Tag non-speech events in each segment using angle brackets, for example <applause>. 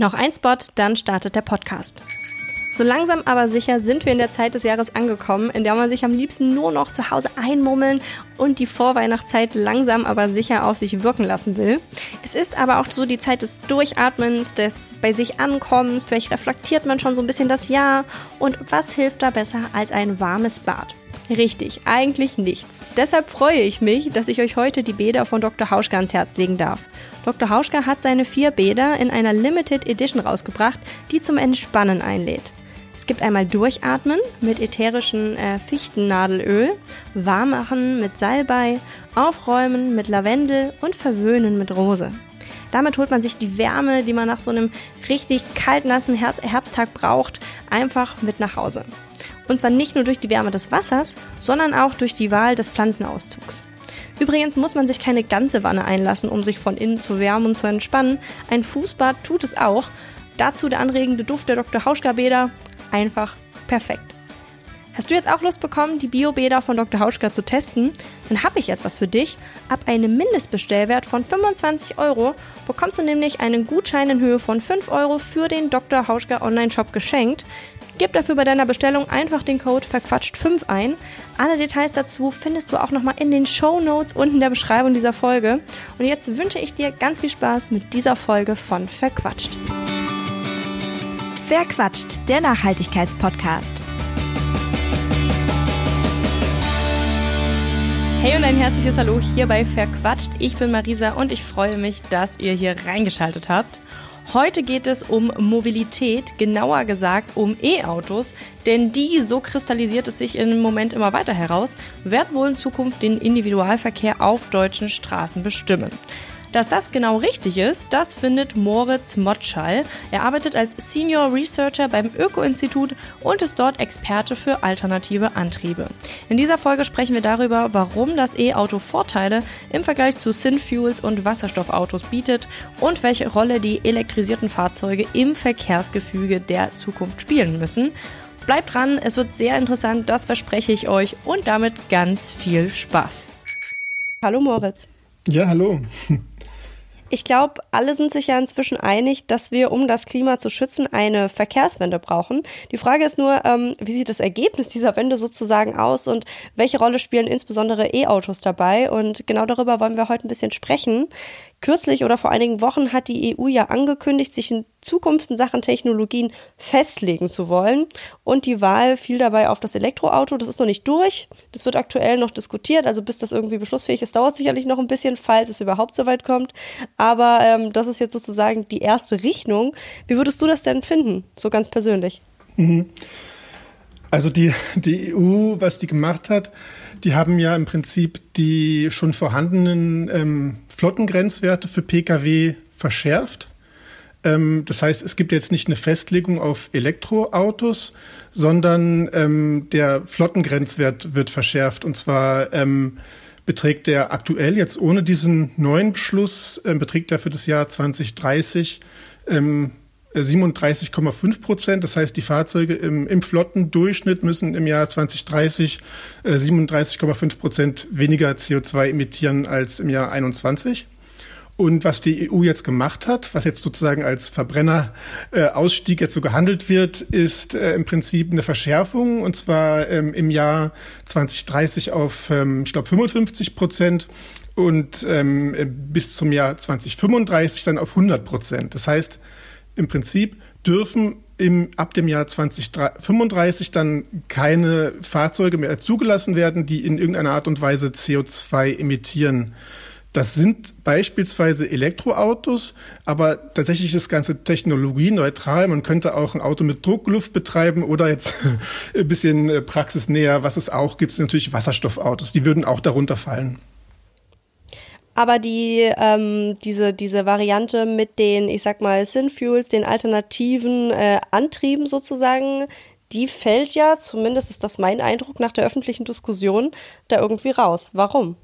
Noch ein Spot, dann startet der Podcast. So langsam aber sicher sind wir in der Zeit des Jahres angekommen, in der man sich am liebsten nur noch zu Hause einmummeln und die Vorweihnachtszeit langsam aber sicher auf sich wirken lassen will. Es ist aber auch so die Zeit des Durchatmens, des bei sich Ankommens, vielleicht reflektiert man schon so ein bisschen das Jahr und was hilft da besser als ein warmes Bad? Richtig, eigentlich nichts. Deshalb freue ich mich, dass ich euch heute die Bäder von Dr. Hauschka ans Herz legen darf. Dr. Hauschka hat seine vier Bäder in einer Limited Edition rausgebracht, die zum Entspannen einlädt. Es gibt einmal Durchatmen mit ätherischem äh, Fichtennadelöl, Warmmachen mit Salbei, Aufräumen mit Lavendel und Verwöhnen mit Rose. Damit holt man sich die Wärme, die man nach so einem richtig kaltnassen Herbsttag braucht, einfach mit nach Hause. Und zwar nicht nur durch die Wärme des Wassers, sondern auch durch die Wahl des Pflanzenauszugs. Übrigens muss man sich keine ganze Wanne einlassen, um sich von innen zu wärmen und zu entspannen. Ein Fußbad tut es auch. Dazu der anregende Duft der Dr. Hauschka-Bäder. Einfach perfekt. Hast du jetzt auch Lust bekommen, die Bio-Bäder von Dr. Hauschka zu testen? Dann habe ich etwas für dich. Ab einem Mindestbestellwert von 25 Euro bekommst du nämlich einen Gutschein in Höhe von 5 Euro für den Dr. Hauschka Online-Shop geschenkt. Gib dafür bei deiner Bestellung einfach den Code verquatscht5 ein. Alle Details dazu findest du auch nochmal in den Show Notes unten in der Beschreibung dieser Folge. Und jetzt wünsche ich dir ganz viel Spaß mit dieser Folge von Verquatscht. Verquatscht, der Nachhaltigkeitspodcast. Hey und ein herzliches Hallo hier bei Verquatscht. Ich bin Marisa und ich freue mich, dass ihr hier reingeschaltet habt. Heute geht es um Mobilität, genauer gesagt um E-Autos, denn die, so kristallisiert es sich im Moment immer weiter heraus, werden wohl in Zukunft den Individualverkehr auf deutschen Straßen bestimmen. Dass das genau richtig ist, das findet Moritz Motschall. Er arbeitet als Senior Researcher beim Öko-Institut und ist dort Experte für alternative Antriebe. In dieser Folge sprechen wir darüber, warum das E-Auto Vorteile im Vergleich zu Synfuels und Wasserstoffautos bietet und welche Rolle die elektrisierten Fahrzeuge im Verkehrsgefüge der Zukunft spielen müssen. Bleibt dran, es wird sehr interessant, das verspreche ich euch und damit ganz viel Spaß. Hallo Moritz. Ja, hallo. Ich glaube, alle sind sich ja inzwischen einig, dass wir, um das Klima zu schützen, eine Verkehrswende brauchen. Die Frage ist nur, ähm, wie sieht das Ergebnis dieser Wende sozusagen aus und welche Rolle spielen insbesondere E-Autos dabei? Und genau darüber wollen wir heute ein bisschen sprechen. Kürzlich oder vor einigen Wochen hat die EU ja angekündigt, sich in Zukunft in Sachen Technologien festlegen zu wollen. Und die Wahl fiel dabei auf das Elektroauto. Das ist noch nicht durch. Das wird aktuell noch diskutiert. Also bis das irgendwie beschlussfähig ist, dauert sicherlich noch ein bisschen, falls es überhaupt so weit kommt. Aber ähm, das ist jetzt sozusagen die erste Richtung. Wie würdest du das denn finden, so ganz persönlich? Mhm. Also die, die EU, was die gemacht hat, die haben ja im Prinzip die schon vorhandenen ähm, Flottengrenzwerte für Pkw verschärft. Ähm, das heißt, es gibt jetzt nicht eine Festlegung auf Elektroautos, sondern ähm, der Flottengrenzwert wird verschärft. Und zwar ähm, beträgt der aktuell jetzt ohne diesen neuen Beschluss, äh, beträgt er für das Jahr 2030 ähm, 37,5 Prozent. Das heißt, die Fahrzeuge im, im Flottendurchschnitt müssen im Jahr 2030 äh, 37,5 Prozent weniger CO2 emittieren als im Jahr 21. Und was die EU jetzt gemacht hat, was jetzt sozusagen als Verbrennerausstieg äh, jetzt so gehandelt wird, ist äh, im Prinzip eine Verschärfung und zwar ähm, im Jahr 2030 auf, ähm, ich glaube, 55 Prozent und ähm, bis zum Jahr 2035 dann auf 100 Prozent. Das heißt, im Prinzip dürfen im, ab dem Jahr 2035 dann keine Fahrzeuge mehr zugelassen werden, die in irgendeiner Art und Weise CO2 emittieren. Das sind beispielsweise Elektroautos, aber tatsächlich ist das Ganze technologieneutral. Man könnte auch ein Auto mit Druckluft betreiben oder jetzt <laughs> ein bisschen äh, praxisnäher, was es auch gibt, sind natürlich Wasserstoffautos. Die würden auch darunter fallen. Aber die, ähm, diese, diese Variante mit den, ich sag mal, Synfuels, den alternativen äh, Antrieben sozusagen, die fällt ja, zumindest ist das mein Eindruck nach der öffentlichen Diskussion, da irgendwie raus. Warum?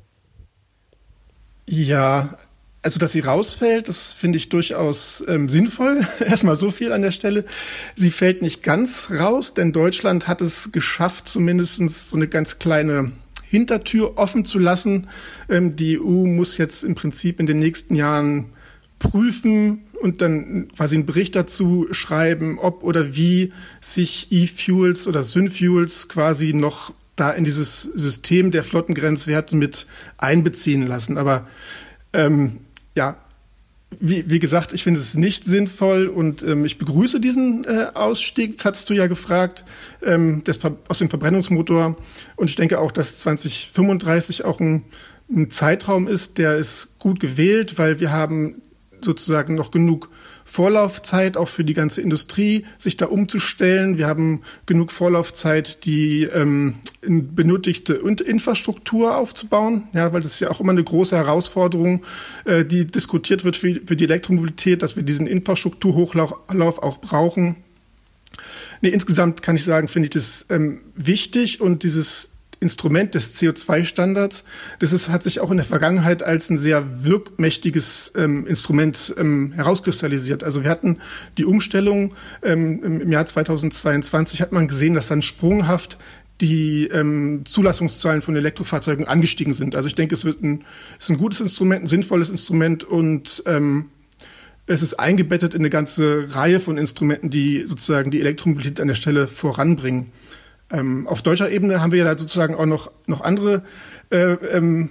Ja, also dass sie rausfällt, das finde ich durchaus ähm, sinnvoll. <laughs> Erstmal so viel an der Stelle. Sie fällt nicht ganz raus, denn Deutschland hat es geschafft, zumindest so eine ganz kleine Hintertür offen zu lassen. Ähm, die EU muss jetzt im Prinzip in den nächsten Jahren prüfen, und dann quasi einen Bericht dazu schreiben, ob oder wie sich E-Fuels oder Synfuels quasi noch da in dieses System der Flottengrenzwerte mit einbeziehen lassen. Aber ähm, ja, wie, wie gesagt, ich finde es nicht sinnvoll und ähm, ich begrüße diesen äh, Ausstieg, das hattest du ja gefragt, ähm, des, aus dem Verbrennungsmotor. Und ich denke auch, dass 2035 auch ein, ein Zeitraum ist, der ist gut gewählt, weil wir haben sozusagen noch genug Vorlaufzeit auch für die ganze Industrie, sich da umzustellen. Wir haben genug Vorlaufzeit, die ähm, benötigte Infrastruktur aufzubauen, ja, weil das ist ja auch immer eine große Herausforderung, äh, die diskutiert wird für, für die Elektromobilität, dass wir diesen Infrastrukturhochlauf auch brauchen. Nee, insgesamt kann ich sagen, finde ich das ähm, wichtig und dieses Instrument des CO2-Standards. Das ist, hat sich auch in der Vergangenheit als ein sehr wirkmächtiges ähm, Instrument ähm, herauskristallisiert. Also wir hatten die Umstellung ähm, im Jahr 2022 hat man gesehen, dass dann sprunghaft die ähm, Zulassungszahlen von Elektrofahrzeugen angestiegen sind. Also ich denke, es wird ein, ist ein gutes Instrument, ein sinnvolles Instrument und ähm, es ist eingebettet in eine ganze Reihe von Instrumenten, die sozusagen die Elektromobilität an der Stelle voranbringen. Ähm, auf deutscher Ebene haben wir ja sozusagen auch noch, noch andere äh, ähm,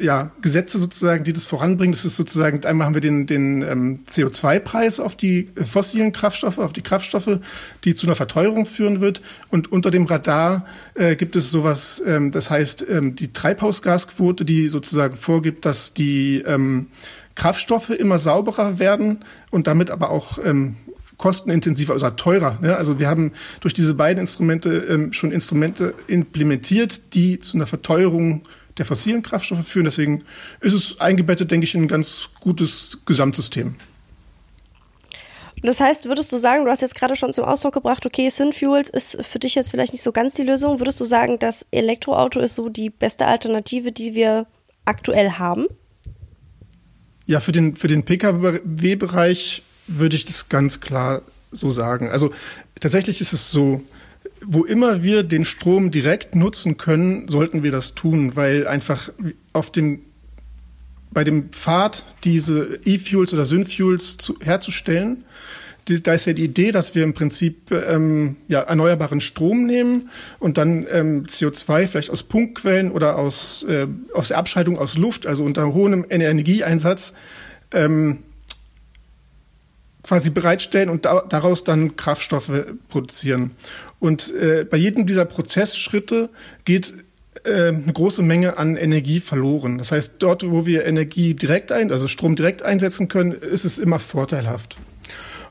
ja, Gesetze sozusagen, die das voranbringen. Das ist sozusagen, einmal haben wir den, den ähm, CO2-Preis auf die fossilen Kraftstoffe, auf die Kraftstoffe, die zu einer Verteuerung führen wird. Und unter dem Radar äh, gibt es sowas, ähm, das heißt ähm, die Treibhausgasquote, die sozusagen vorgibt, dass die ähm, Kraftstoffe immer sauberer werden und damit aber auch ähm, kostenintensiver oder teurer. Ne? Also wir haben durch diese beiden Instrumente ähm, schon Instrumente implementiert, die zu einer Verteuerung der fossilen Kraftstoffe führen. Deswegen ist es eingebettet, denke ich, in ein ganz gutes Gesamtsystem. Das heißt, würdest du sagen, du hast jetzt gerade schon zum Ausdruck gebracht, okay, Synfuels ist für dich jetzt vielleicht nicht so ganz die Lösung. Würdest du sagen, das Elektroauto ist so die beste Alternative, die wir aktuell haben? Ja, für den, für den Pkw-Bereich würde ich das ganz klar so sagen. Also tatsächlich ist es so, wo immer wir den Strom direkt nutzen können, sollten wir das tun, weil einfach auf dem bei dem Pfad diese E-Fuels oder Synfuels zu, herzustellen, da ist ja die Idee, dass wir im Prinzip ähm, ja, erneuerbaren Strom nehmen und dann ähm, CO2 vielleicht aus Punktquellen oder aus, äh, aus der Abscheidung aus Luft, also unter hohem Energieeinsatz, ähm, quasi bereitstellen und da, daraus dann Kraftstoffe produzieren. Und äh, bei jedem dieser Prozessschritte geht äh, eine große Menge an Energie verloren. Das heißt, dort, wo wir Energie direkt ein, also Strom direkt einsetzen können, ist es immer vorteilhaft.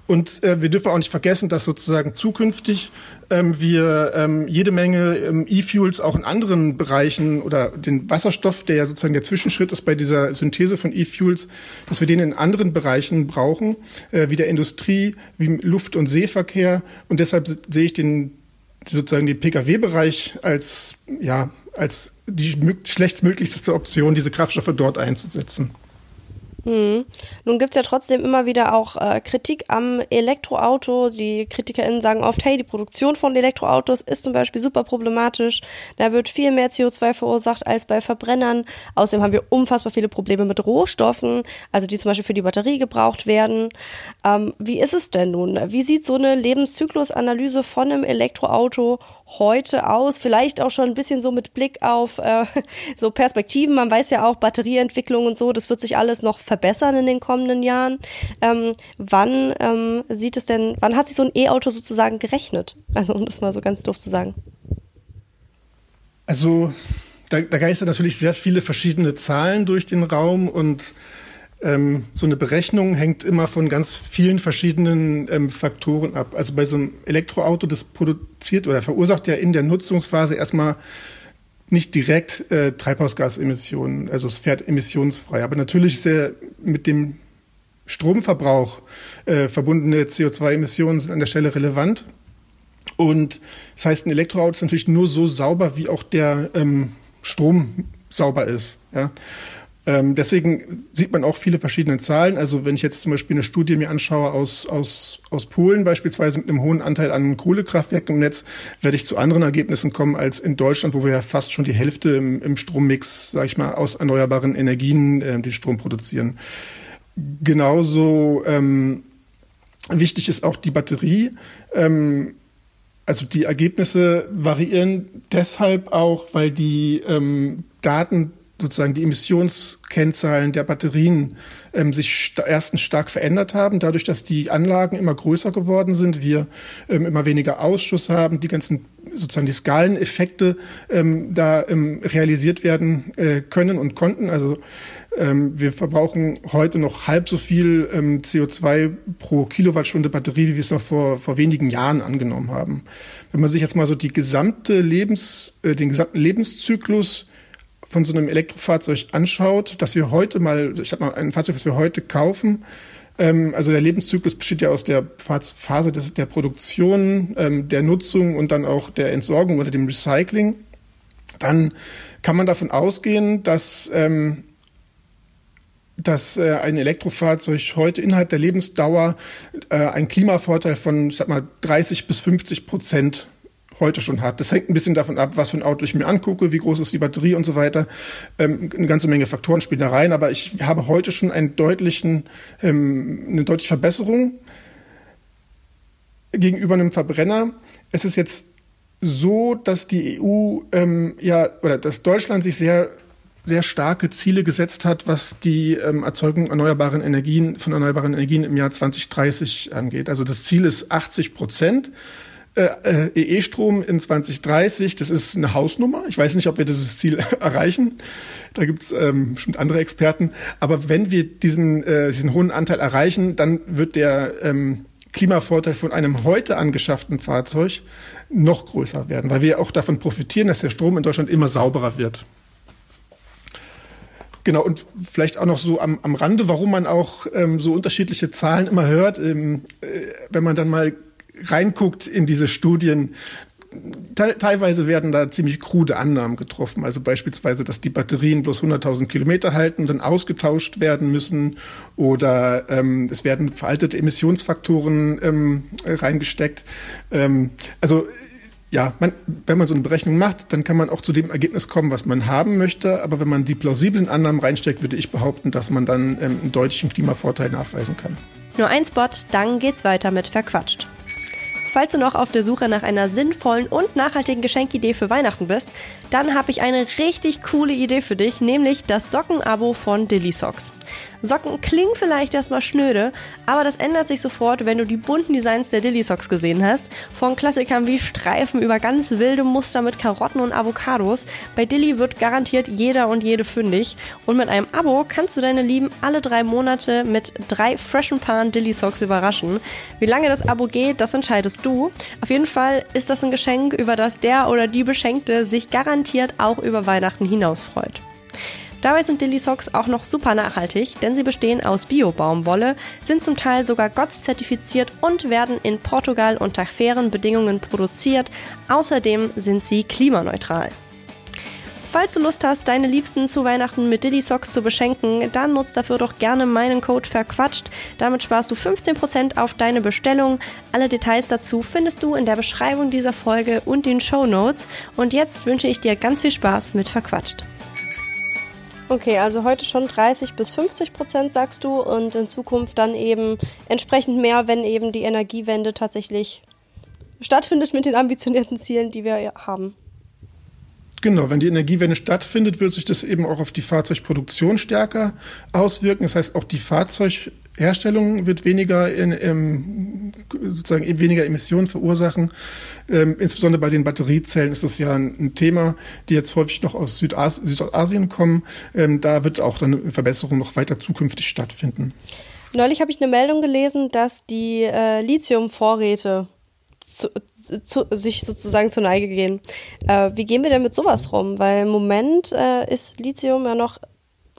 Und äh, wir dürfen auch nicht vergessen, dass sozusagen zukünftig ähm, wir ähm, jede Menge ähm, E-Fuels auch in anderen Bereichen oder den Wasserstoff, der ja sozusagen der Zwischenschritt ist bei dieser Synthese von E-Fuels, dass wir den in anderen Bereichen brauchen, äh, wie der Industrie, wie Luft- und Seeverkehr. Und deshalb sehe ich den sozusagen den Pkw-Bereich als ja als die schlechtstmöglichste Option, diese Kraftstoffe dort einzusetzen. Hm. Nun gibt es ja trotzdem immer wieder auch äh, Kritik am Elektroauto. Die KritikerInnen sagen oft, hey, die Produktion von Elektroautos ist zum Beispiel super problematisch. Da wird viel mehr CO2 verursacht als bei Verbrennern. Außerdem haben wir unfassbar viele Probleme mit Rohstoffen, also die zum Beispiel für die Batterie gebraucht werden. Ähm, wie ist es denn nun? Wie sieht so eine Lebenszyklusanalyse von einem Elektroauto heute aus? Vielleicht auch schon ein bisschen so mit Blick auf äh, <laughs> so Perspektiven. Man weiß ja auch, Batterieentwicklung und so, das wird sich alles noch verbessern in den kommenden Jahren. Ähm, wann ähm, sieht es denn, wann hat sich so ein E-Auto sozusagen gerechnet? Also um das mal so ganz doof zu sagen. Also da, da geistern natürlich sehr viele verschiedene Zahlen durch den Raum und ähm, so eine Berechnung hängt immer von ganz vielen verschiedenen ähm, Faktoren ab. Also bei so einem Elektroauto, das produziert oder verursacht ja in der Nutzungsphase erstmal nicht direkt äh, Treibhausgasemissionen, also es fährt emissionsfrei. Aber natürlich ist der mit dem Stromverbrauch äh, verbundene CO2-Emissionen sind an der Stelle relevant. Und das heißt, ein Elektroauto ist natürlich nur so sauber, wie auch der ähm, Strom sauber ist. Ja? Ähm, deswegen sieht man auch viele verschiedene Zahlen. Also wenn ich jetzt zum Beispiel eine Studie mir anschaue aus, aus, aus Polen beispielsweise mit einem hohen Anteil an Kohlekraftwerken im Netz, werde ich zu anderen Ergebnissen kommen als in Deutschland, wo wir ja fast schon die Hälfte im, im Strommix, sage ich mal, aus erneuerbaren Energien äh, den Strom produzieren. genauso ähm, wichtig ist auch die Batterie. Ähm, also die Ergebnisse variieren deshalb auch, weil die ähm, Daten sozusagen die Emissionskennzahlen der Batterien ähm, sich st erstens stark verändert haben, dadurch, dass die Anlagen immer größer geworden sind, wir ähm, immer weniger Ausschuss haben, die ganzen sozusagen die Skaleneffekte ähm, da ähm, realisiert werden äh, können und konnten. Also ähm, wir verbrauchen heute noch halb so viel ähm, CO2 pro Kilowattstunde Batterie, wie wir es noch vor, vor wenigen Jahren angenommen haben. Wenn man sich jetzt mal so die gesamte Lebens, äh, den gesamten Lebenszyklus von so einem Elektrofahrzeug anschaut, dass wir heute mal, ich sag mal, ein Fahrzeug, das wir heute kaufen, ähm, also der Lebenszyklus besteht ja aus der Phase des, der Produktion, ähm, der Nutzung und dann auch der Entsorgung oder dem Recycling. Dann kann man davon ausgehen, dass ähm, dass äh, ein Elektrofahrzeug heute innerhalb der Lebensdauer äh, einen Klimavorteil von, ich sag mal, 30 bis 50 Prozent heute schon hat. Das hängt ein bisschen davon ab, was für ein Auto ich mir angucke, wie groß ist die Batterie und so weiter. Ähm, eine ganze Menge Faktoren spielen da rein, aber ich habe heute schon einen deutlichen, ähm, eine deutliche Verbesserung gegenüber einem Verbrenner. Es ist jetzt so, dass die EU ähm, ja oder dass Deutschland sich sehr sehr starke Ziele gesetzt hat, was die ähm, Erzeugung erneuerbaren Energien von erneuerbaren Energien im Jahr 2030 angeht. Also das Ziel ist 80 Prozent. Äh, EE-Strom in 2030, das ist eine Hausnummer. Ich weiß nicht, ob wir dieses Ziel <laughs> erreichen. Da gibt es ähm, bestimmt andere Experten. Aber wenn wir diesen, äh, diesen hohen Anteil erreichen, dann wird der ähm, Klimavorteil von einem heute angeschafften Fahrzeug noch größer werden, weil wir auch davon profitieren, dass der Strom in Deutschland immer sauberer wird. Genau, und vielleicht auch noch so am, am Rande, warum man auch ähm, so unterschiedliche Zahlen immer hört, ähm, äh, wenn man dann mal reinguckt in diese Studien, te teilweise werden da ziemlich krude Annahmen getroffen. Also beispielsweise, dass die Batterien bloß 100.000 Kilometer halten und dann ausgetauscht werden müssen. Oder ähm, es werden veraltete Emissionsfaktoren ähm, reingesteckt. Ähm, also ja, man, wenn man so eine Berechnung macht, dann kann man auch zu dem Ergebnis kommen, was man haben möchte. Aber wenn man die plausiblen Annahmen reinsteckt, würde ich behaupten, dass man dann ähm, einen deutlichen Klimavorteil nachweisen kann. Nur ein Spot, dann geht's weiter mit Verquatscht. Falls du noch auf der Suche nach einer sinnvollen und nachhaltigen Geschenkidee für Weihnachten bist, dann habe ich eine richtig coole Idee für dich, nämlich das Sockenabo von Dilly Socks. Socken klingen vielleicht erstmal schnöde, aber das ändert sich sofort, wenn du die bunten Designs der Dilly Socks gesehen hast. Von Klassikern wie Streifen über ganz wilde Muster mit Karotten und Avocados. Bei Dilly wird garantiert jeder und jede fündig. Und mit einem Abo kannst du deine Lieben alle drei Monate mit drei freshen Paaren Dilly Socks überraschen. Wie lange das Abo geht, das entscheidest du. Auf jeden Fall ist das ein Geschenk, über das der oder die Beschenkte sich garantiert auch über Weihnachten hinaus freut. Dabei sind Dilly Socks auch noch super nachhaltig, denn sie bestehen aus Bio-Baumwolle, sind zum Teil sogar GOTS zertifiziert und werden in Portugal unter fairen Bedingungen produziert. Außerdem sind sie klimaneutral. Falls du Lust hast, deine Liebsten zu Weihnachten mit Dilly Socks zu beschenken, dann nutzt dafür doch gerne meinen Code verquatscht. Damit sparst du 15% auf deine Bestellung. Alle Details dazu findest du in der Beschreibung dieser Folge und den Show Notes. Und jetzt wünsche ich dir ganz viel Spaß mit verquatscht. Okay, also heute schon 30 bis 50 Prozent sagst du und in Zukunft dann eben entsprechend mehr, wenn eben die Energiewende tatsächlich stattfindet mit den ambitionierten Zielen, die wir haben. Genau, wenn die Energiewende stattfindet, wird sich das eben auch auf die Fahrzeugproduktion stärker auswirken. Das heißt, auch die Fahrzeugherstellung wird weniger in, ähm, sozusagen weniger Emissionen verursachen. Ähm, insbesondere bei den Batteriezellen ist das ja ein, ein, Thema, die jetzt häufig noch aus Südas Südostasien kommen. Ähm, da wird auch dann eine Verbesserung noch weiter zukünftig stattfinden. Neulich habe ich eine Meldung gelesen, dass die äh, Lithiumvorräte sich sozusagen zur Neige gehen. Äh, wie gehen wir denn mit sowas rum? Weil im Moment äh, ist Lithium ja noch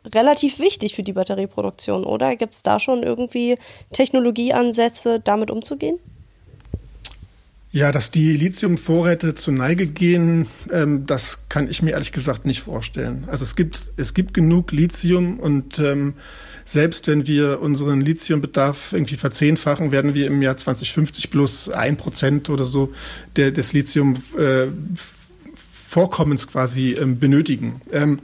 relativ wichtig für die Batterieproduktion, oder? Gibt es da schon irgendwie Technologieansätze, damit umzugehen? Ja, dass die Lithiumvorräte zur Neige gehen, ähm, das kann ich mir ehrlich gesagt nicht vorstellen. Also es gibt, es gibt genug Lithium und ähm, selbst wenn wir unseren Lithiumbedarf irgendwie verzehnfachen, werden wir im Jahr 2050 plus ein Prozent oder so der, des Lithium-Vorkommens äh, quasi ähm, benötigen. Ähm,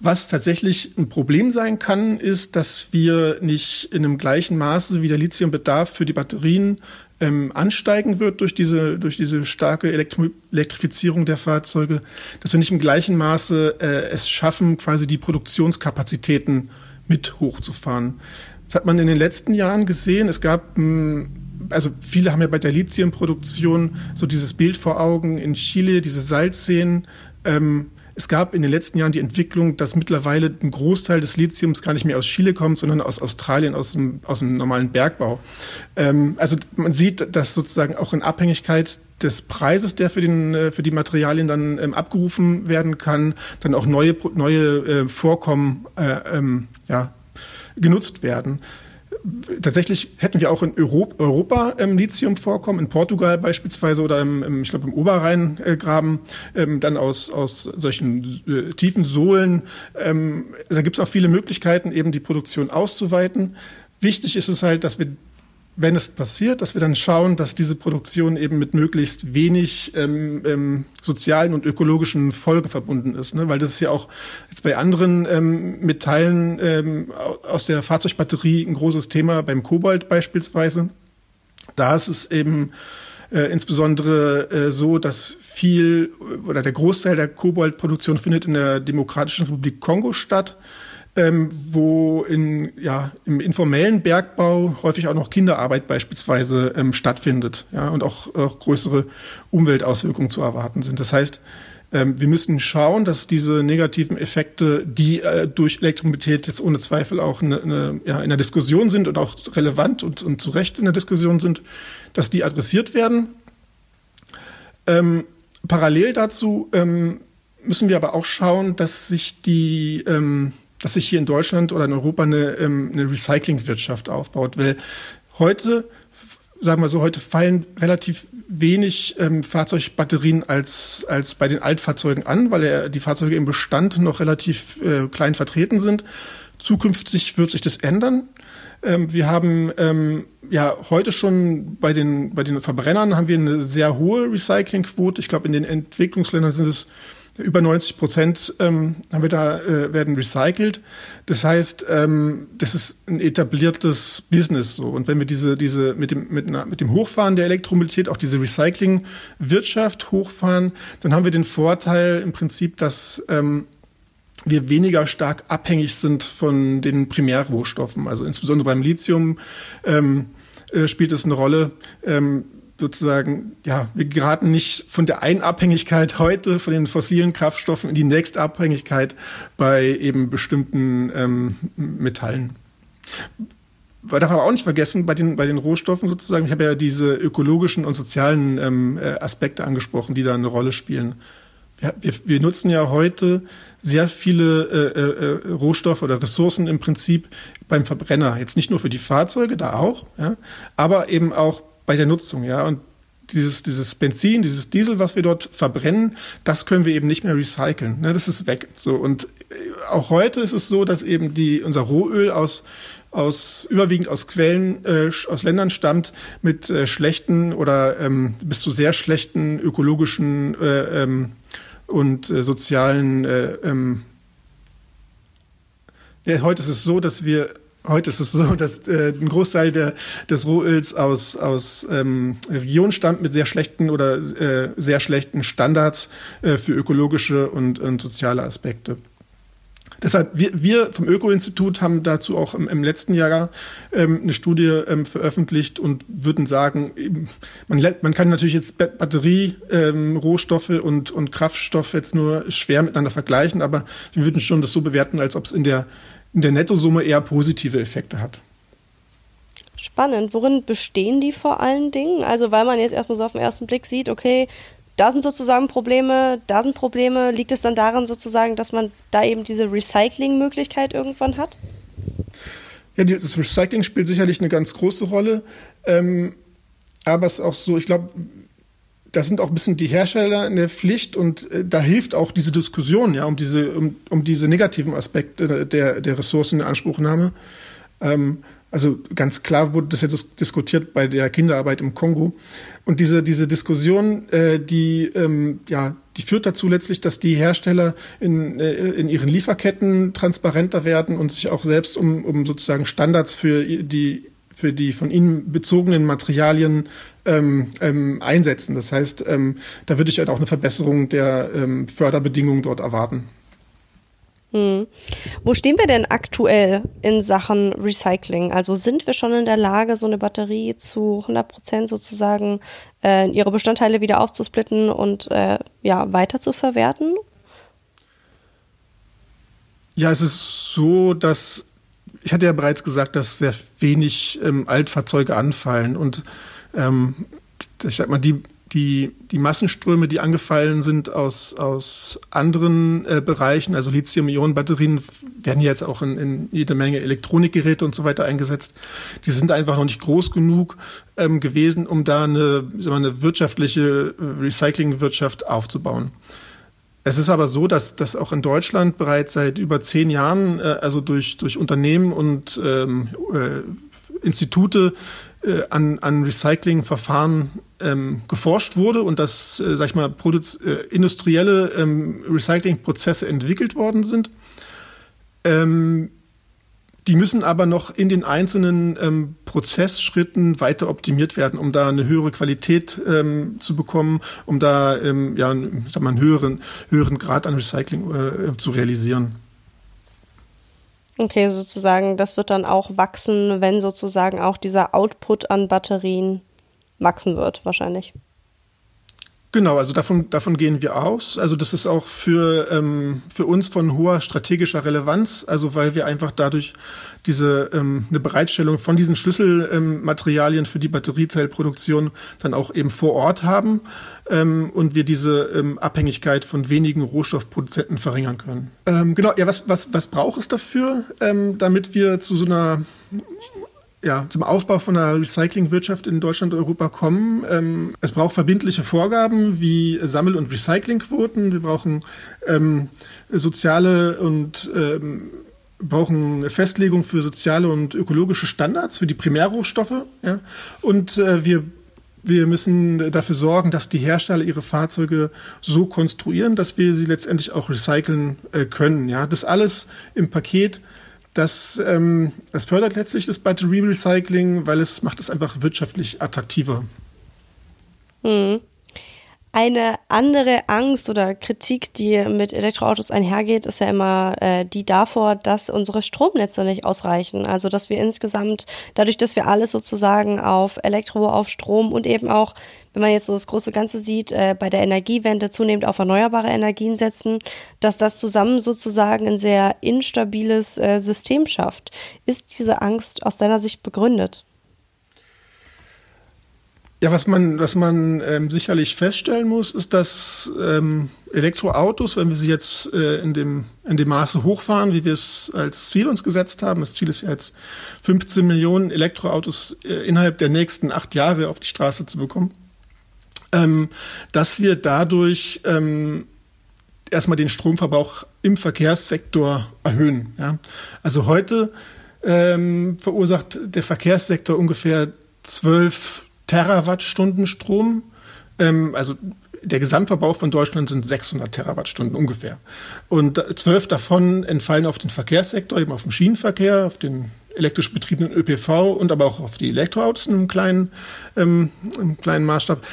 Was tatsächlich ein Problem sein kann, ist, dass wir nicht in einem gleichen Maße wie der Lithiumbedarf für die Batterien ähm, ansteigen wird durch diese, durch diese starke Elektri Elektrifizierung der Fahrzeuge, dass wir nicht im gleichen Maße äh, es schaffen, quasi die Produktionskapazitäten mit hochzufahren. Das hat man in den letzten Jahren gesehen. Es gab, hm, also viele haben ja bei der Lithiumproduktion so dieses Bild vor Augen in Chile, diese Salzseen. Ähm, es gab in den letzten Jahren die Entwicklung, dass mittlerweile ein Großteil des Lithiums gar nicht mehr aus Chile kommt, sondern aus Australien, aus dem, aus dem normalen Bergbau. Ähm, also man sieht, dass sozusagen auch in Abhängigkeit des Preises, der für, den, äh, für die Materialien dann ähm, abgerufen werden kann, dann auch neue, neue äh, Vorkommen äh, ähm, ja, genutzt werden tatsächlich hätten wir auch in Europa ähm, Lithium vorkommen, in Portugal beispielsweise oder im, im ich glaube im Oberrheingraben, ähm, dann aus, aus solchen äh, tiefen Sohlen. Ähm, da gibt es auch viele Möglichkeiten, eben die Produktion auszuweiten. Wichtig ist es halt, dass wir wenn es passiert, dass wir dann schauen, dass diese Produktion eben mit möglichst wenig ähm, ähm, sozialen und ökologischen Folgen verbunden ist. Ne? Weil das ist ja auch jetzt bei anderen ähm, Metallen ähm, aus der Fahrzeugbatterie ein großes Thema, beim Kobalt beispielsweise. Da ist es eben äh, insbesondere äh, so, dass viel oder der Großteil der Kobaltproduktion findet in der Demokratischen Republik Kongo statt ähm, wo in, ja, im informellen Bergbau häufig auch noch Kinderarbeit beispielsweise ähm, stattfindet ja, und auch, auch größere Umweltauswirkungen zu erwarten sind. Das heißt, ähm, wir müssen schauen, dass diese negativen Effekte, die äh, durch Elektromobilität jetzt ohne Zweifel auch eine, eine, ja, in der Diskussion sind und auch relevant und, und zu Recht in der Diskussion sind, dass die adressiert werden. Ähm, parallel dazu ähm, müssen wir aber auch schauen, dass sich die ähm, dass sich hier in Deutschland oder in Europa eine, ähm, eine Recyclingwirtschaft aufbaut. Weil heute, sagen wir so, heute fallen relativ wenig ähm, Fahrzeugbatterien als, als bei den Altfahrzeugen an, weil er, die Fahrzeuge im Bestand noch relativ äh, klein vertreten sind. Zukünftig wird sich das ändern. Ähm, wir haben ähm, ja heute schon bei den, bei den Verbrennern haben wir eine sehr hohe Recyclingquote. Ich glaube, in den Entwicklungsländern sind es über 90 Prozent ähm, haben wir da, äh, werden recycelt. Das heißt, ähm, das ist ein etabliertes Business so. Und wenn wir diese, diese mit dem, mit, einer, mit dem Hochfahren der Elektromobilität auch diese Recyclingwirtschaft hochfahren, dann haben wir den Vorteil im Prinzip, dass ähm, wir weniger stark abhängig sind von den Primärrohstoffen. Also insbesondere beim Lithium ähm, äh, spielt es eine Rolle. Ähm, sozusagen, ja, wir geraten nicht von der einen Abhängigkeit heute von den fossilen Kraftstoffen in die nächste Abhängigkeit bei eben bestimmten ähm, Metallen. Man darf aber auch nicht vergessen, bei den, bei den Rohstoffen sozusagen, ich habe ja diese ökologischen und sozialen ähm, äh, Aspekte angesprochen, die da eine Rolle spielen. Wir, wir, wir nutzen ja heute sehr viele äh, äh, Rohstoffe oder Ressourcen im Prinzip beim Verbrenner. Jetzt nicht nur für die Fahrzeuge, da auch, ja, aber eben auch bei der Nutzung, ja. Und dieses, dieses Benzin, dieses Diesel, was wir dort verbrennen, das können wir eben nicht mehr recyceln. Ne? Das ist weg. So und äh, auch heute ist es so, dass eben die unser Rohöl aus aus überwiegend aus Quellen äh, aus Ländern stammt mit äh, schlechten oder ähm, bis zu sehr schlechten ökologischen äh, ähm, und äh, sozialen. Äh, ähm, ja, heute ist es so, dass wir Heute ist es so, dass äh, ein Großteil der, des Rohöls aus, aus ähm, Regionen stammt mit sehr schlechten oder äh, sehr schlechten Standards äh, für ökologische und, und soziale Aspekte. Deshalb, wir, wir vom Öko-Institut haben dazu auch im, im letzten Jahr ähm, eine Studie ähm, veröffentlicht und würden sagen, man, man kann natürlich jetzt Batterie, ähm, Rohstoffe und, und Kraftstoffe jetzt nur schwer miteinander vergleichen, aber wir würden schon das so bewerten, als ob es in der in der Nettosumme eher positive Effekte hat. Spannend. Worin bestehen die vor allen Dingen? Also, weil man jetzt erstmal so auf den ersten Blick sieht, okay, da sind sozusagen Probleme, da sind Probleme. Liegt es dann daran sozusagen, dass man da eben diese Recycling-Möglichkeit irgendwann hat? Ja, das Recycling spielt sicherlich eine ganz große Rolle. Ähm, aber es ist auch so, ich glaube, da sind auch ein bisschen die Hersteller in der Pflicht und äh, da hilft auch diese Diskussion, ja, um diese, um, um diese negativen Aspekte der, der Ressourceninanspruchnahme. Ähm, also ganz klar wurde das ja diskutiert bei der Kinderarbeit im Kongo. Und diese, diese Diskussion, äh, die, ähm, ja, die führt dazu letztlich, dass die Hersteller in, äh, in ihren Lieferketten transparenter werden und sich auch selbst um, um sozusagen Standards für die für die von ihnen bezogenen Materialien ähm, ähm, einsetzen. Das heißt, ähm, da würde ich halt auch eine Verbesserung der ähm, Förderbedingungen dort erwarten. Hm. Wo stehen wir denn aktuell in Sachen Recycling? Also sind wir schon in der Lage, so eine Batterie zu 100 Prozent sozusagen äh, ihre Bestandteile wieder aufzusplitten und äh, ja weiter zu verwerten? Ja, es ist so, dass ich hatte ja bereits gesagt, dass sehr wenig ähm, Altfahrzeuge anfallen und ähm, ich sag mal, die die, die Massenströme, die angefallen sind aus, aus anderen äh, Bereichen, also Lithium-Ionen-Batterien, werden jetzt auch in, in jede Menge Elektronikgeräte und so weiter eingesetzt. Die sind einfach noch nicht groß genug ähm, gewesen, um da eine, wir, eine wirtschaftliche äh, Recyclingwirtschaft aufzubauen. Es ist aber so, dass, dass auch in Deutschland bereits seit über zehn Jahren, äh, also durch, durch Unternehmen und ähm, äh, Institute, äh, an, an Recyclingverfahren ähm, geforscht wurde und dass, äh, sag ich mal, äh, industrielle ähm, Recyclingprozesse entwickelt worden sind. Ähm, die müssen aber noch in den einzelnen ähm, Prozessschritten weiter optimiert werden, um da eine höhere Qualität ähm, zu bekommen, um da ähm, ja, sag mal, einen höheren, höheren Grad an Recycling äh, zu realisieren. Okay, sozusagen, das wird dann auch wachsen, wenn sozusagen auch dieser Output an Batterien wachsen wird, wahrscheinlich. Genau, also davon, davon gehen wir aus. Also das ist auch für, ähm, für uns von hoher strategischer Relevanz, also weil wir einfach dadurch diese ähm, eine Bereitstellung von diesen Schlüsselmaterialien ähm, für die Batteriezellproduktion dann auch eben vor Ort haben ähm, und wir diese ähm, Abhängigkeit von wenigen Rohstoffproduzenten verringern können. Ähm, genau, ja, was, was, was braucht es dafür, ähm, damit wir zu so einer ja, zum Aufbau von einer Recyclingwirtschaft in Deutschland und Europa kommen. Ähm, es braucht verbindliche Vorgaben wie Sammel- und Recyclingquoten. Wir brauchen ähm, soziale und ähm, brauchen Festlegung für soziale und ökologische Standards für die Primärrohstoffe. Ja? Und äh, wir wir müssen dafür sorgen, dass die Hersteller ihre Fahrzeuge so konstruieren, dass wir sie letztendlich auch recyceln äh, können. Ja, das alles im Paket das, ähm, das fördert letztlich das Batterie-Recycling, weil es macht es einfach wirtschaftlich attraktiver. Hm. Eine andere Angst oder Kritik, die mit Elektroautos einhergeht, ist ja immer äh, die davor, dass unsere Stromnetze nicht ausreichen. Also dass wir insgesamt, dadurch, dass wir alles sozusagen auf Elektro, auf Strom und eben auch, wenn man jetzt so das große Ganze sieht, äh, bei der Energiewende zunehmend auf erneuerbare Energien setzen, dass das zusammen sozusagen ein sehr instabiles äh, System schafft. Ist diese Angst aus deiner Sicht begründet? Ja, was man, was man ähm, sicherlich feststellen muss, ist, dass ähm, Elektroautos, wenn wir sie jetzt äh, in, dem, in dem Maße hochfahren, wie wir es als Ziel uns gesetzt haben, das Ziel ist ja jetzt 15 Millionen Elektroautos äh, innerhalb der nächsten acht Jahre auf die Straße zu bekommen, ähm, dass wir dadurch ähm, erstmal den Stromverbrauch im Verkehrssektor erhöhen. Ja? Also heute ähm, verursacht der Verkehrssektor ungefähr zwölf Terawattstunden Strom. Ähm, also der Gesamtverbrauch von Deutschland sind 600 Terawattstunden ungefähr. Und zwölf davon entfallen auf den Verkehrssektor, eben auf den Schienenverkehr, auf den elektrisch betriebenen ÖPV und aber auch auf die Elektroautos in einem kleinen, ähm, im kleinen Maßstab.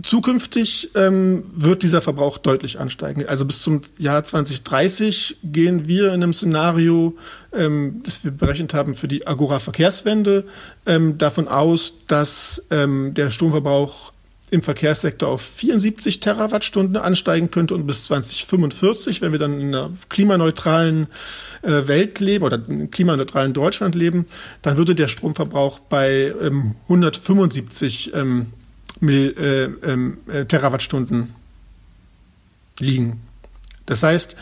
Zukünftig ähm, wird dieser Verbrauch deutlich ansteigen. Also bis zum Jahr 2030 gehen wir in einem Szenario, ähm, das wir berechnet haben für die Agora Verkehrswende, ähm, davon aus, dass ähm, der Stromverbrauch im Verkehrssektor auf 74 Terawattstunden ansteigen könnte und bis 2045, wenn wir dann in einer klimaneutralen äh, Welt leben oder in klimaneutralen Deutschland leben, dann würde der Stromverbrauch bei ähm, 175 ähm, Mil, äh, ähm, äh, Terawattstunden liegen. Das heißt,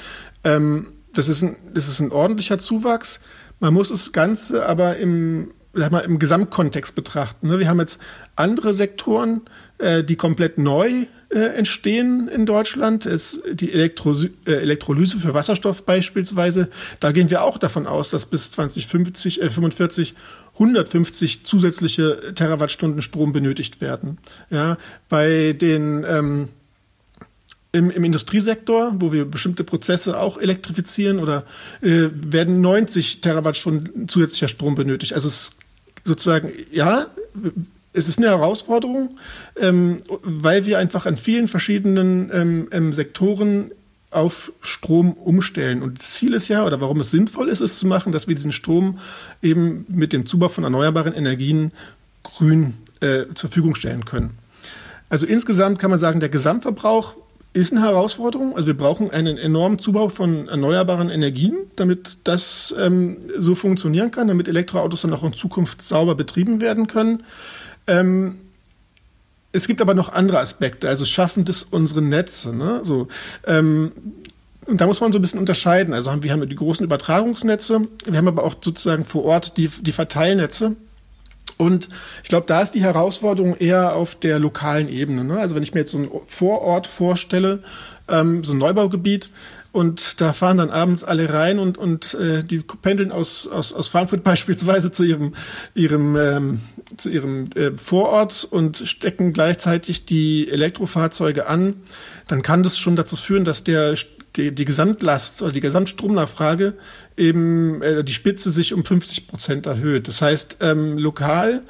ähm, das, ist ein, das ist ein ordentlicher Zuwachs. Man muss das Ganze aber im, sag mal, im Gesamtkontext betrachten. Ne? Wir haben jetzt andere Sektoren, äh, die komplett neu äh, entstehen in Deutschland. Es, die Elektro äh, Elektrolyse für Wasserstoff beispielsweise. Da gehen wir auch davon aus, dass bis 2050, äh, 45 150 zusätzliche Terawattstunden Strom benötigt werden. Ja, bei den ähm, im, im Industriesektor, wo wir bestimmte Prozesse auch elektrifizieren oder äh, werden 90 Terawattstunden zusätzlicher Strom benötigt. Also es sozusagen, ja, es ist eine Herausforderung, ähm, weil wir einfach an vielen verschiedenen ähm, ähm, Sektoren auf Strom umstellen. Und das Ziel ist ja, oder warum es sinnvoll ist, es zu machen, dass wir diesen Strom eben mit dem Zubau von erneuerbaren Energien grün äh, zur Verfügung stellen können. Also insgesamt kann man sagen, der Gesamtverbrauch ist eine Herausforderung. Also wir brauchen einen enormen Zubau von erneuerbaren Energien, damit das ähm, so funktionieren kann, damit Elektroautos dann auch in Zukunft sauber betrieben werden können. Ähm, es gibt aber noch andere Aspekte, also schaffen das unsere Netze. Ne? So, ähm, und da muss man so ein bisschen unterscheiden. Also haben, wir haben die großen Übertragungsnetze, wir haben aber auch sozusagen vor Ort die, die Verteilnetze. Und ich glaube, da ist die Herausforderung eher auf der lokalen Ebene. Ne? Also wenn ich mir jetzt so ein Vorort vorstelle, ähm, so ein Neubaugebiet, und da fahren dann abends alle rein und, und äh, die pendeln aus, aus, aus Frankfurt <laughs> beispielsweise zu ihrem, ihrem, ähm, zu ihrem äh, Vorort und stecken gleichzeitig die Elektrofahrzeuge an, dann kann das schon dazu führen, dass der, die, die Gesamtlast oder die Gesamtstromnachfrage eben äh, die Spitze sich um 50 Prozent erhöht. Das heißt, ähm, lokal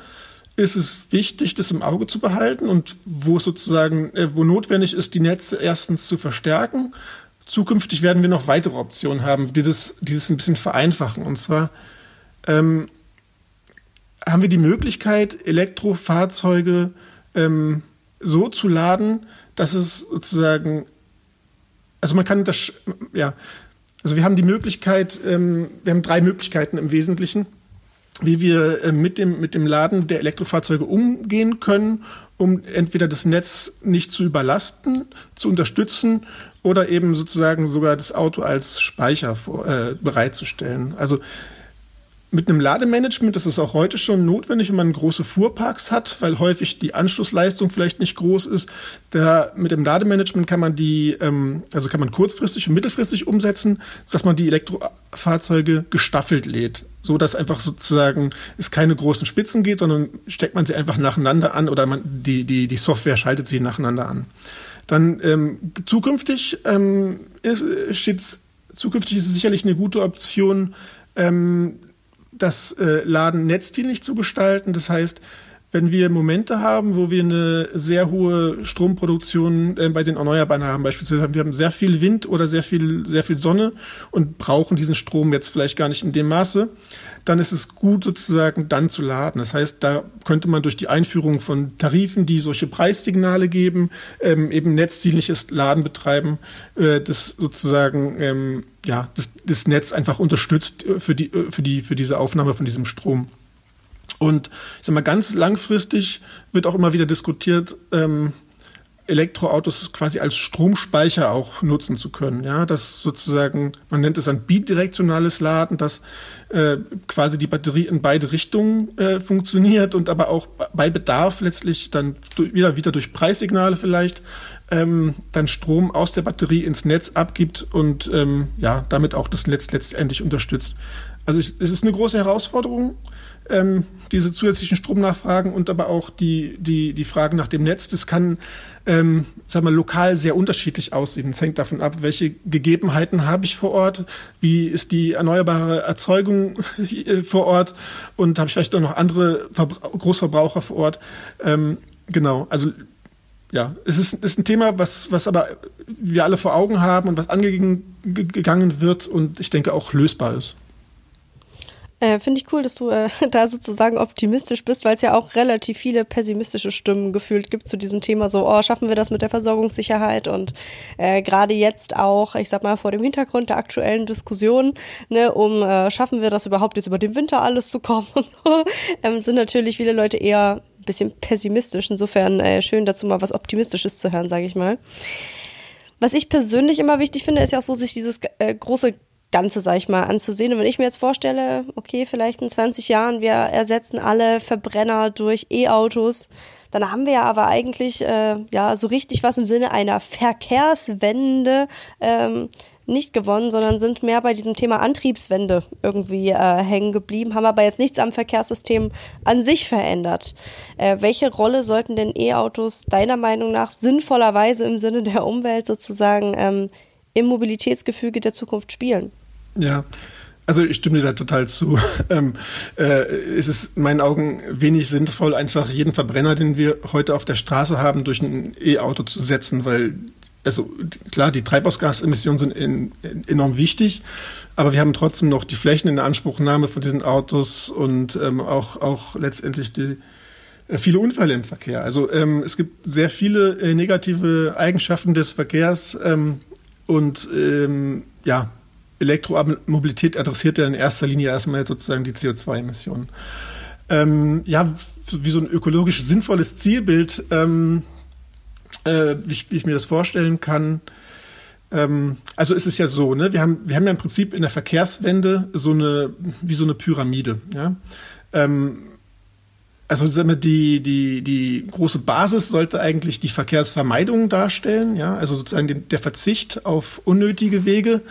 ist es wichtig, das im Auge zu behalten und wo sozusagen, äh, wo notwendig ist, die Netze erstens zu verstärken zukünftig werden wir noch weitere Optionen haben, die das, die das ein bisschen vereinfachen. Und zwar ähm, haben wir die Möglichkeit, Elektrofahrzeuge ähm, so zu laden, dass es sozusagen, also man kann das, ja, also wir haben die Möglichkeit, ähm, wir haben drei Möglichkeiten im Wesentlichen, wie wir äh, mit, dem, mit dem Laden der Elektrofahrzeuge umgehen können, um entweder das Netz nicht zu überlasten, zu unterstützen oder eben sozusagen sogar das Auto als Speicher vor, äh, bereitzustellen. Also mit einem Lademanagement, das ist auch heute schon notwendig, wenn man große Fuhrparks hat, weil häufig die Anschlussleistung vielleicht nicht groß ist. Da mit dem Lademanagement kann man die, ähm, also kann man kurzfristig und mittelfristig umsetzen, dass man die Elektrofahrzeuge gestaffelt lädt, so dass einfach sozusagen es keine großen Spitzen geht, sondern steckt man sie einfach nacheinander an oder man die die die Software schaltet sie nacheinander an. Dann ähm, zukünftig ähm, ist, steht's, zukünftig ist es sicherlich eine gute Option, ähm, das äh, Laden netzdienlich zu gestalten. Das heißt, wenn wir Momente haben, wo wir eine sehr hohe Stromproduktion äh, bei den Erneuerbaren haben, beispielsweise wir haben sehr viel Wind oder sehr viel, sehr viel Sonne und brauchen diesen Strom jetzt vielleicht gar nicht in dem Maße, dann ist es gut sozusagen dann zu laden. Das heißt, da könnte man durch die Einführung von Tarifen, die solche Preissignale geben, ähm, eben netzdienliches Laden betreiben, äh, das sozusagen ähm, ja das, das Netz einfach unterstützt äh, für die äh, für die für diese Aufnahme von diesem Strom. Und ich sag mal, ganz langfristig wird auch immer wieder diskutiert, ähm, Elektroautos quasi als Stromspeicher auch nutzen zu können. Ja, das sozusagen, man nennt es ein bidirektionales Laden, dass äh, quasi die Batterie in beide Richtungen äh, funktioniert und aber auch bei Bedarf letztlich dann wieder, wieder durch Preissignale vielleicht ähm, dann Strom aus der Batterie ins Netz abgibt und ähm, ja, damit auch das Netz letztendlich unterstützt. Also ich, es ist eine große Herausforderung ähm, diese zusätzlichen Stromnachfragen und aber auch die, die, die Fragen nach dem Netz. Das kann, ähm, sagen wir, lokal sehr unterschiedlich aussehen. Es hängt davon ab, welche Gegebenheiten habe ich vor Ort, wie ist die erneuerbare Erzeugung <laughs> vor Ort und habe ich vielleicht auch noch andere Verbra Großverbraucher vor Ort. Ähm, genau, also ja, es ist, ist ein Thema, was, was aber wir alle vor Augen haben und was angegangen wird und ich denke auch lösbar ist. Äh, Finde ich cool, dass du äh, <laughs> da sozusagen optimistisch bist, weil es ja auch relativ viele pessimistische Stimmen gefühlt gibt zu diesem Thema. So, oh, schaffen wir das mit der Versorgungssicherheit? Und äh, gerade jetzt auch, ich sag mal, vor dem Hintergrund der aktuellen Diskussion, ne, um äh, schaffen wir das überhaupt jetzt über den Winter alles zu kommen? <laughs> ähm, sind natürlich viele Leute eher ein bisschen pessimistisch. Insofern äh, schön dazu mal was Optimistisches zu hören, sage ich mal. Was ich persönlich immer wichtig finde, ist ja auch so, sich dieses äh, große Ganze, sag ich mal, anzusehen. Und wenn ich mir jetzt vorstelle, okay, vielleicht in 20 Jahren, wir ersetzen alle Verbrenner durch E-Autos, dann haben wir ja aber eigentlich äh, ja so richtig was im Sinne einer Verkehrswende ähm, nicht gewonnen, sondern sind mehr bei diesem Thema Antriebswende irgendwie äh, hängen geblieben, haben aber jetzt nichts am Verkehrssystem an sich verändert. Äh, welche Rolle sollten denn E-Autos deiner Meinung nach sinnvollerweise im Sinne der Umwelt sozusagen ähm, im Mobilitätsgefüge der Zukunft spielen? Ja, also ich stimme dir da total zu. <laughs> Ähm, äh, es ist in meinen Augen wenig sinnvoll, einfach jeden Verbrenner, den wir heute auf der Straße haben, durch ein E-Auto zu setzen, weil also klar, die Treibhausgasemissionen sind in, in, enorm wichtig, aber wir haben trotzdem noch die Flächen in der Anspruchnahme von diesen Autos und ähm, auch, auch letztendlich die, äh, viele Unfälle im Verkehr. Also ähm, es gibt sehr viele äh, negative Eigenschaften des Verkehrs ähm, und ähm, ja, Elektromobilität adressiert ja in erster Linie erstmal sozusagen die CO2-Emissionen. Ähm, ja, wie so ein ökologisch sinnvolles Zielbild, ähm, äh, wie, ich, wie, ich, mir das vorstellen kann. Ähm, also ist es ja so, ne? Wir haben, wir haben ja im Prinzip in der Verkehrswende so eine, wie so eine Pyramide. Ja? Ähm, also sagen wir, die, die, die große Basis sollte eigentlich die Verkehrsvermeidung darstellen, ja, also sozusagen den, der Verzicht auf unnötige Wege.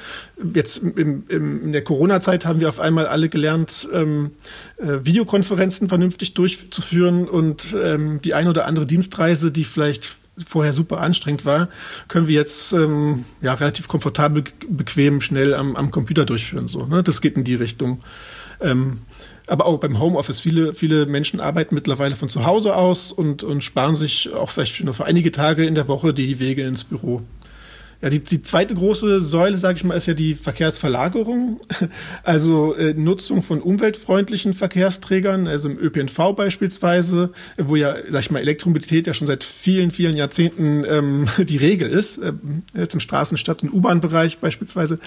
Jetzt im, im, in der Corona-Zeit haben wir auf einmal alle gelernt, ähm, äh, Videokonferenzen vernünftig durchzuführen und ähm, die ein oder andere Dienstreise, die vielleicht vorher super anstrengend war, können wir jetzt ähm, ja relativ komfortabel, bequem, schnell am, am Computer durchführen. So, ne? Das geht in die Richtung. Ähm, aber auch beim Homeoffice. Viele, viele Menschen arbeiten mittlerweile von zu Hause aus und, und sparen sich auch vielleicht nur für einige Tage in der Woche die Wege ins Büro. Ja, die, die zweite große Säule, sage ich mal, ist ja die Verkehrsverlagerung, <laughs> also äh, Nutzung von umweltfreundlichen Verkehrsträgern, also im ÖPNV beispielsweise, wo ja, sag ich mal, Elektromobilität ja schon seit vielen, vielen Jahrzehnten ähm, <laughs> die Regel ist, äh, jetzt im Straßenstadt- und U-Bahn-Bereich beispielsweise,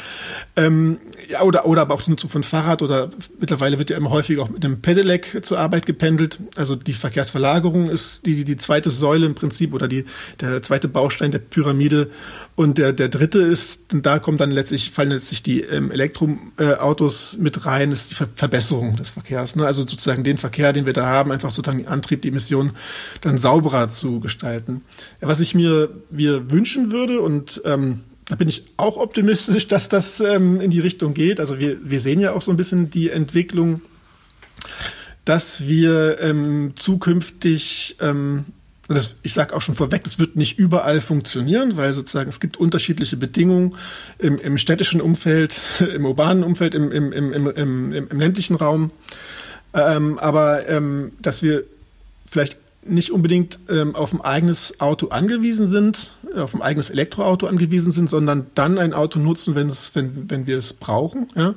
ähm, ja, oder, oder aber auch die Nutzung von Fahrrad oder mittlerweile wird ja immer häufiger auch mit einem Pedelec zur Arbeit gependelt, also die Verkehrsverlagerung ist die, die, die zweite Säule im Prinzip oder die, der zweite Baustein der Pyramide. Und der, der dritte ist, da kommt dann letztlich, fallen letztlich die ähm, Elektroautos mit rein, ist die Ver Verbesserung des Verkehrs. Ne? Also sozusagen den Verkehr, den wir da haben, einfach sozusagen den Antrieb, die Emissionen dann sauberer zu gestalten. Was ich mir, mir wünschen würde und ähm, da bin ich auch optimistisch, <laughs> dass das ähm, in die Richtung geht. Also wir, wir sehen ja auch so ein bisschen die Entwicklung, dass wir ähm, zukünftig ähm, das, ich sage auch schon vorweg, das wird nicht überall funktionieren, weil sozusagen es gibt unterschiedliche Bedingungen im, im städtischen Umfeld, <laughs> im urbanen Umfeld, im, im, im, im, im ländlichen Raum. Ähm, aber ähm, dass wir vielleicht nicht unbedingt ähm, auf ein eigenes Auto angewiesen sind, auf ein eigenes Elektroauto angewiesen sind, sondern dann ein Auto nutzen, wenn, es, wenn, wenn wir es brauchen. Ja?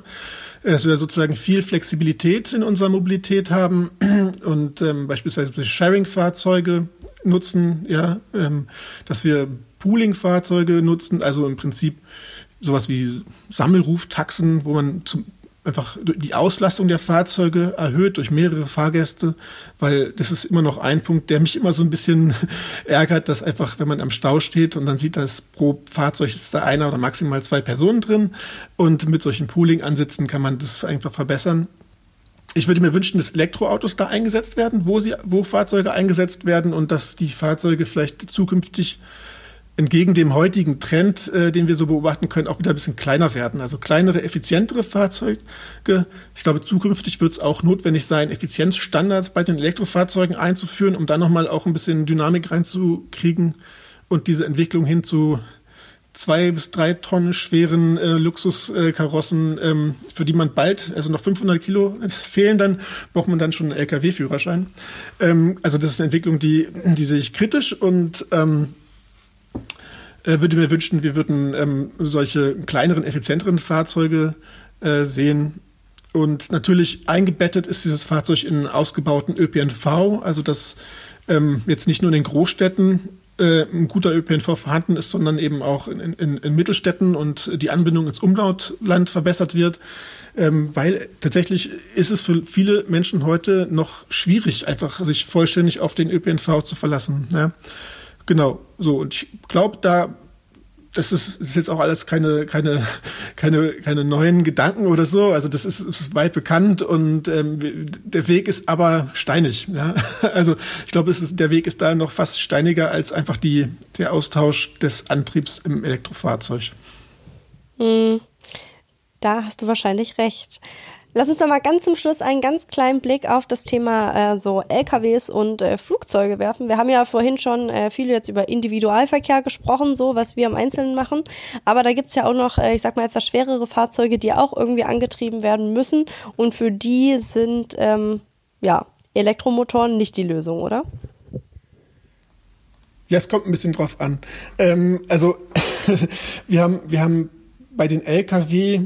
Dass wir sozusagen viel Flexibilität in unserer Mobilität haben <clears throat> und ähm, beispielsweise Sharing-Fahrzeuge nutzen, ja, ähm, dass wir Pooling-Fahrzeuge nutzen, also im Prinzip sowas wie Sammelruftaxen, wo man zum, einfach die Auslastung der Fahrzeuge erhöht durch mehrere Fahrgäste, weil das ist immer noch ein Punkt, der mich immer so ein bisschen <laughs> ärgert, dass einfach, wenn man am Stau steht und dann sieht, dass pro Fahrzeug ist da einer oder maximal zwei Personen drin und mit solchen Pooling-Ansätzen kann man das einfach verbessern. Ich würde mir wünschen, dass Elektroautos da eingesetzt werden, wo sie, wo Fahrzeuge eingesetzt werden und dass die Fahrzeuge vielleicht zukünftig entgegen dem heutigen Trend, äh, den wir so beobachten können, auch wieder ein bisschen kleiner werden. Also kleinere, effizientere Fahrzeuge. Ich glaube, zukünftig wird es auch notwendig sein, Effizienzstandards bei den Elektrofahrzeugen einzuführen, um dann nochmal auch ein bisschen Dynamik reinzukriegen und diese Entwicklung hin zu zwei bis drei Tonnen schweren äh, Luxuskarossen, ähm, für die man bald, also noch 500 Kilo <laughs> fehlen, dann braucht man dann schon einen LKW-Führerschein. Ähm, also das ist eine Entwicklung, die, die sehe ich kritisch und ähm, äh, würde mir wünschen, wir würden ähm, solche kleineren, effizienteren Fahrzeuge äh, sehen. Und natürlich eingebettet ist dieses Fahrzeug in ausgebauten ÖPNV, also dass ähm, jetzt nicht nur in den Großstädten äh, ein guter ÖPNV vorhanden ist, sondern eben auch in, in, in Mittelstädten und die Anbindung ins Umlautland verbessert wird. Ähm, weil tatsächlich ist es für viele Menschen heute noch schwierig, einfach sich vollständig auf den ÖPNV zu verlassen. Ja? Genau, so. Und ich glaube, da das ist, ist jetzt auch alles keine, keine, keine, keine neuen Gedanken oder so. Also das ist, ist weit bekannt und ähm, der Weg ist aber steinig. Ja? <laughs> Also ich glaube, der Weg ist da noch fast steiniger als einfach die, der Austausch des Antriebs im Elektrofahrzeug. Hm, da hast du wahrscheinlich recht. Lass uns doch mal ganz zum Schluss einen ganz kleinen Blick auf das Thema äh, so LKWs und äh, Flugzeuge werfen. Wir haben ja vorhin schon äh, viel jetzt über Individualverkehr gesprochen, so was wir im Einzelnen machen. Aber da gibt's ja auch noch, äh, ich sag mal, etwas schwerere Fahrzeuge, die auch irgendwie angetrieben werden müssen. Und für die sind ähm, ja Elektromotoren nicht die Lösung, oder? Ja, es kommt ein bisschen drauf an. Ähm, also <laughs> wir haben, wir haben bei den Lkw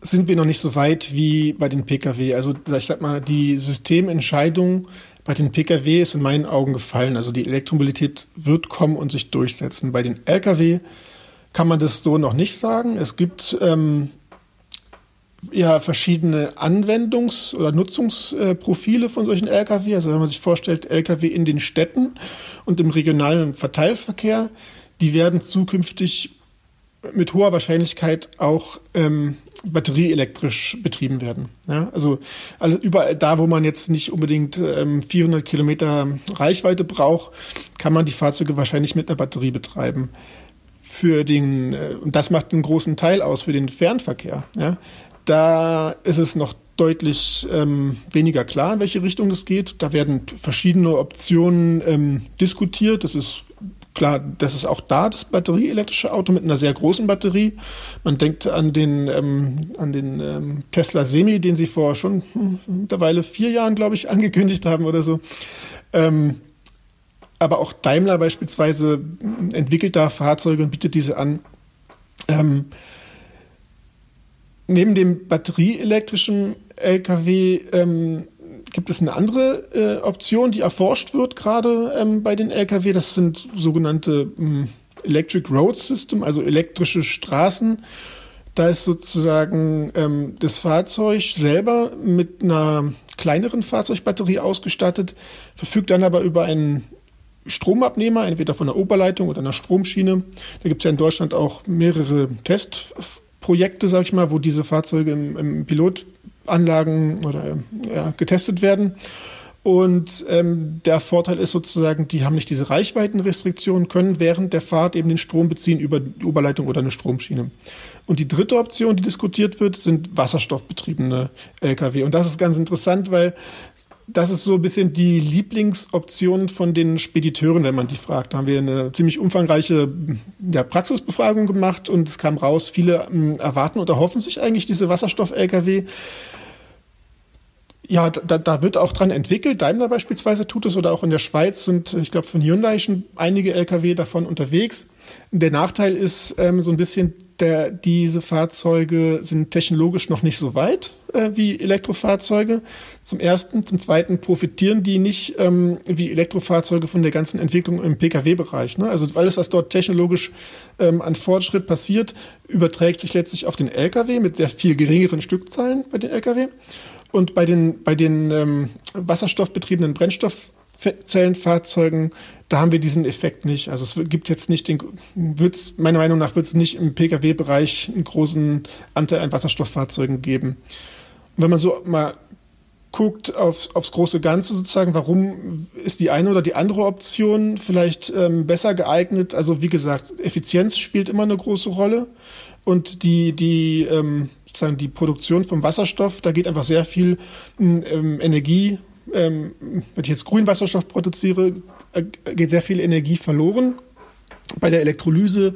sind wir noch nicht so weit wie bei den Pkw. Also ich sag mal, die Systementscheidung bei den Pkw ist in meinen Augen gefallen. Also die Elektromobilität wird kommen und sich durchsetzen. Bei den Lkw kann man das so noch nicht sagen. Es gibt ähm, ja verschiedene Anwendungs- oder Nutzungsprofile von solchen Lkw. Also wenn man sich vorstellt, Lkw in den Städten und im regionalen Verteilverkehr, die werden zukünftig mit hoher Wahrscheinlichkeit auch ähm, batterieelektrisch betrieben werden. Ja, also alles, überall da, wo man jetzt nicht unbedingt ähm, 400 Kilometer Reichweite braucht, kann man die Fahrzeuge wahrscheinlich mit einer Batterie betreiben. Für den, äh, und das macht einen großen Teil aus für den Fernverkehr. Ja. Da ist es noch deutlich ähm, weniger klar, in welche Richtung das geht. Da werden verschiedene Optionen ähm, diskutiert. Das ist Klar, das ist auch da das batterieelektrische Auto mit einer sehr großen Batterie. Man denkt an den, ähm, an den ähm, Tesla Semi, den sie vor schon mittlerweile vier Jahren, glaube ich, angekündigt haben oder so. Ähm, aber auch Daimler beispielsweise entwickelt da Fahrzeuge und bietet diese an. Ähm, neben dem batterieelektrischen LKW ähm, gibt es eine andere äh, Option, die erforscht wird gerade ähm, bei den Lkw. Das sind sogenannte ähm, Electric Road System, also elektrische Straßen. Da ist sozusagen ähm, das Fahrzeug selber mit einer kleineren Fahrzeugbatterie ausgestattet, verfügt dann aber über einen Stromabnehmer, entweder von der Oberleitung oder einer Stromschiene. Da gibt es ja in Deutschland auch mehrere Testprojekte, sag ich mal, wo diese Fahrzeuge im, im Pilot Anlagen oder ja, getestet werden. Und ähm, der Vorteil ist sozusagen, die haben nicht diese Reichweitenrestriktionen, können während der Fahrt eben den Strom beziehen über die Oberleitung oder eine Stromschiene. Und die dritte Option, die diskutiert wird, sind wasserstoffbetriebene Lkw. Und das ist ganz interessant, weil das ist so ein bisschen die Lieblingsoption von den Spediteuren, wenn man die fragt. Da haben wir eine ziemlich umfangreiche ja, Praxisbefragung gemacht und es kam raus, viele ähm, erwarten oder hoffen sich eigentlich diese Wasserstoff-Lkw. Ja, da, da wird auch dran entwickelt. Daimler beispielsweise tut es oder auch in der Schweiz sind, ich glaube, von Hyundai schon einige Lkw davon unterwegs. Der Nachteil ist ähm, so ein bisschen, der, diese Fahrzeuge sind technologisch noch nicht so weit äh, wie Elektrofahrzeuge. Zum ersten, zum zweiten profitieren die nicht ähm, wie Elektrofahrzeuge von der ganzen Entwicklung im Pkw-Bereich. Ne? Also alles, was dort technologisch ähm, an Fortschritt passiert, überträgt sich letztlich auf den Lkw mit sehr viel geringeren Stückzahlen bei den Lkw. Und bei den, bei den ähm, wasserstoffbetriebenen Brennstoffzellenfahrzeugen, da haben wir diesen Effekt nicht. Also es gibt jetzt nicht den, wird's, meiner Meinung nach wird es nicht im Pkw-Bereich einen großen Anteil an Wasserstofffahrzeugen geben. Und wenn man so mal guckt aufs, aufs große Ganze sozusagen, warum ist die eine oder die andere Option vielleicht ähm, besser geeignet? Also wie gesagt, Effizienz spielt immer eine große Rolle und die, die ähm, sozusagen die Produktion vom Wasserstoff, da geht einfach sehr viel ähm, Energie, ähm, wenn ich jetzt grünen Wasserstoff produziere, äh, geht sehr viel Energie verloren bei der Elektrolyse,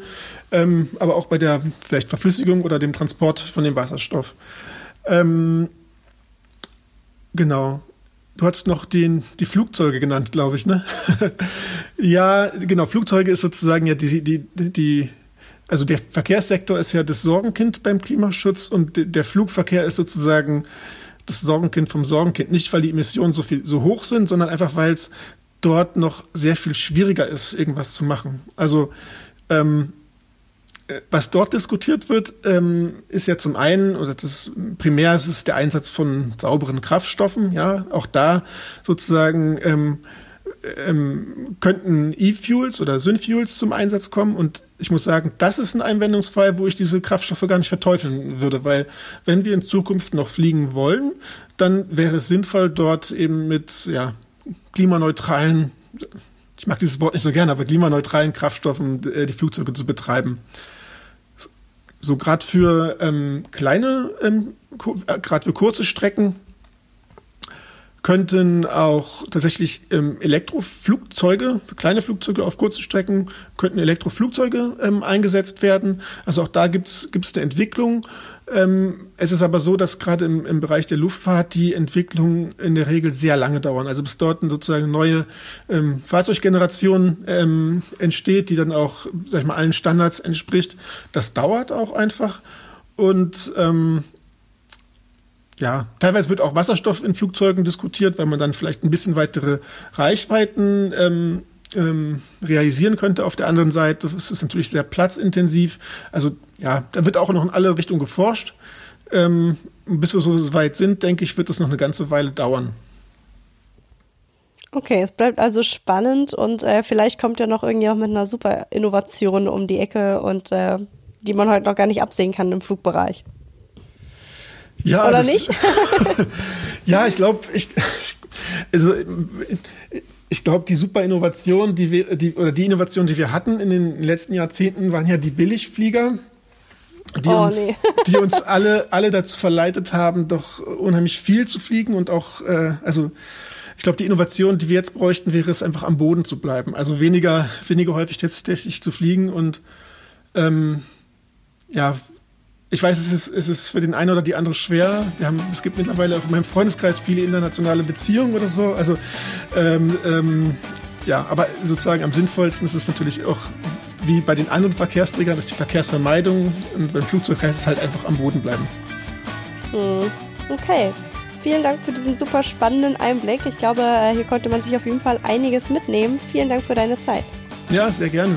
ähm, aber auch bei der vielleicht Verflüssigung oder dem Transport von dem Wasserstoff. Ähm, genau. Du hast noch den, die Flugzeuge genannt, glaube ich, ne? <laughs> ja, genau. Flugzeuge ist sozusagen ja die, die, die, also der Verkehrssektor ist ja das Sorgenkind beim Klimaschutz und der Flugverkehr ist sozusagen das Sorgenkind vom Sorgenkind. Nicht, weil die Emissionen so viel, so hoch sind, sondern einfach, weil es dort noch sehr viel schwieriger ist, irgendwas zu machen. Also, ähm, äh, was dort diskutiert wird, ähm, ist ja zum einen, oder das primär ist es der Einsatz von sauberen Kraftstoffen, ja, auch da sozusagen ähm, ähm, könnten E-Fuels oder Synfuels zum Einsatz kommen. Und ich muss sagen, das ist ein Einwendungsfall, wo ich diese Kraftstoffe gar nicht verteufeln würde, weil wenn wir in Zukunft noch fliegen wollen, dann wäre es sinnvoll, dort eben mit ja, klimaneutralen, ich mag dieses Wort nicht so gerne, aber klimaneutralen Kraftstoffen äh, die Flugzeuge zu betreiben. so gerade für ähm, kleine, ähm, äh, gerade für kurze Strecken könnten auch tatsächlich ähm, Elektroflugzeuge, kleine Flugzeuge auf kurzen Strecken, könnten Elektroflugzeuge ähm, eingesetzt werden. Also auch da gibt's gibt's eine Entwicklung. Ähm, es ist aber so, dass gerade im, im Bereich der Luftfahrt die Entwicklung in der Regel sehr lange dauern. Also bis dort sozusagen neue ähm, Fahrzeuggeneration ähm, entsteht, die dann auch, sag ich mal, allen Standards entspricht. Das dauert auch einfach. Und ähm, ja, teilweise wird auch Wasserstoff in Flugzeugen diskutiert, weil man dann vielleicht ein bisschen weitere Reichweiten ähm, ähm, realisieren könnte. Auf der anderen Seite das ist natürlich sehr platzintensiv. Also ja, da wird auch noch in alle Richtungen geforscht. Ähm, bis wir so weit sind, denke ich, wird es noch eine ganze Weile dauern. Okay, es bleibt also spannend und äh, vielleicht kommt ja noch irgendjemand mit einer super Innovation um die Ecke und äh, die man heute noch gar nicht absehen kann im Flugbereich. Ja, Oder das, nicht? <laughs> ja, ich glaube, ich, also, ich glaube, die super Innovation, die wir, die, oder die Innovation, die wir hatten in den letzten Jahrzehnten, waren ja die Billigflieger, die, Oh, uns, nee. <laughs> die uns alle, alle dazu verleitet haben, doch unheimlich viel zu fliegen und auch, äh, also, ich glaube, die Innovation, die wir jetzt bräuchten, wäre es einfach am Boden zu bleiben. Also weniger, weniger häufig tatsächlich zu fliegen und ähm, ja, ich weiß, es ist, es ist für den einen oder die andere schwer. Wir haben, es gibt mittlerweile auch in meinem Freundeskreis viele internationale Beziehungen oder so. Also ähm, ähm, ja, aber sozusagen am sinnvollsten ist es natürlich auch wie bei den anderen Verkehrsträgern ist die Verkehrsvermeidung und beim Flugzeug heißt es halt einfach am Boden bleiben. Hm. Okay. Vielen Dank für diesen super spannenden Einblick. Ich glaube, äh, hier konnte man sich auf jeden Fall einiges mitnehmen. Vielen Dank für deine Zeit. Ja, sehr gerne.